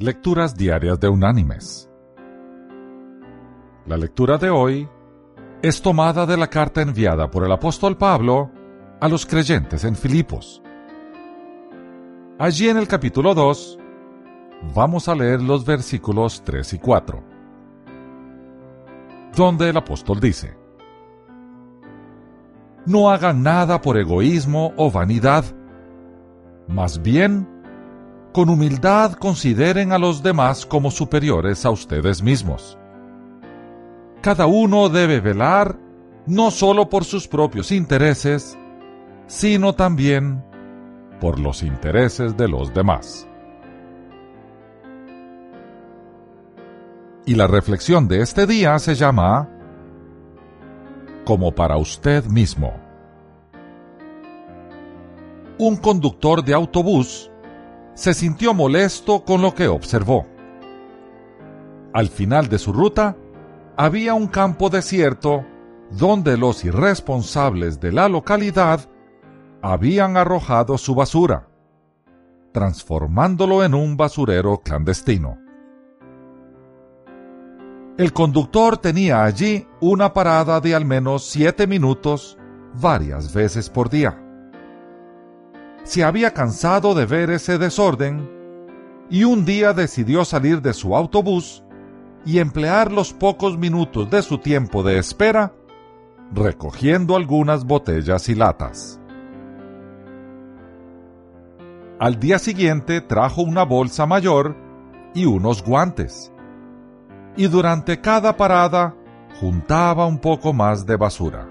Lecturas Diarias de Unánimes. La lectura de hoy es tomada de la carta enviada por el apóstol Pablo a los creyentes en Filipos. Allí en el capítulo 2 vamos a leer los versículos 3 y 4, donde el apóstol dice, No hagan nada por egoísmo o vanidad, más bien con humildad consideren a los demás como superiores a ustedes mismos. Cada uno debe velar no solo por sus propios intereses, sino también por los intereses de los demás. Y la reflexión de este día se llama Como para usted mismo. Un conductor de autobús se sintió molesto con lo que observó. Al final de su ruta, había un campo desierto donde los irresponsables de la localidad habían arrojado su basura, transformándolo en un basurero clandestino. El conductor tenía allí una parada de al menos siete minutos varias veces por día se había cansado de ver ese desorden y un día decidió salir de su autobús y emplear los pocos minutos de su tiempo de espera recogiendo algunas botellas y latas. Al día siguiente trajo una bolsa mayor y unos guantes, y durante cada parada juntaba un poco más de basura.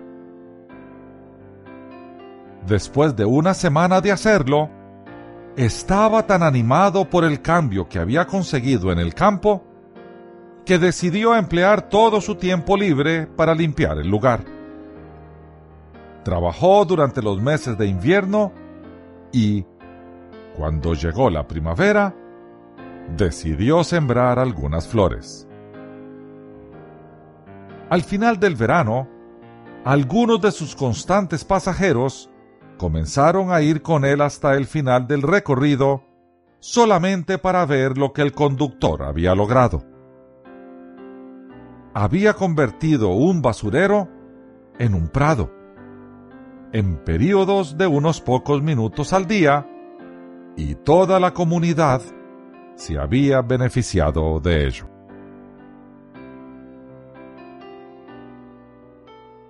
Después de una semana de hacerlo, estaba tan animado por el cambio que había conseguido en el campo que decidió emplear todo su tiempo libre para limpiar el lugar. Trabajó durante los meses de invierno y, cuando llegó la primavera, decidió sembrar algunas flores. Al final del verano, algunos de sus constantes pasajeros comenzaron a ir con él hasta el final del recorrido solamente para ver lo que el conductor había logrado. Había convertido un basurero en un prado, en períodos de unos pocos minutos al día, y toda la comunidad se había beneficiado de ello.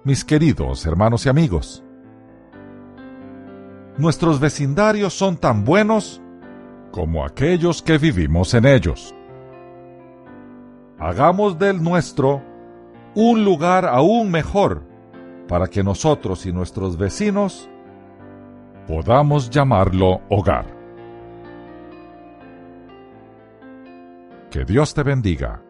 Mis queridos hermanos y amigos, nuestros vecindarios son tan buenos como aquellos que vivimos en ellos. Hagamos del nuestro un lugar aún mejor para que nosotros y nuestros vecinos podamos llamarlo hogar. Que Dios te bendiga.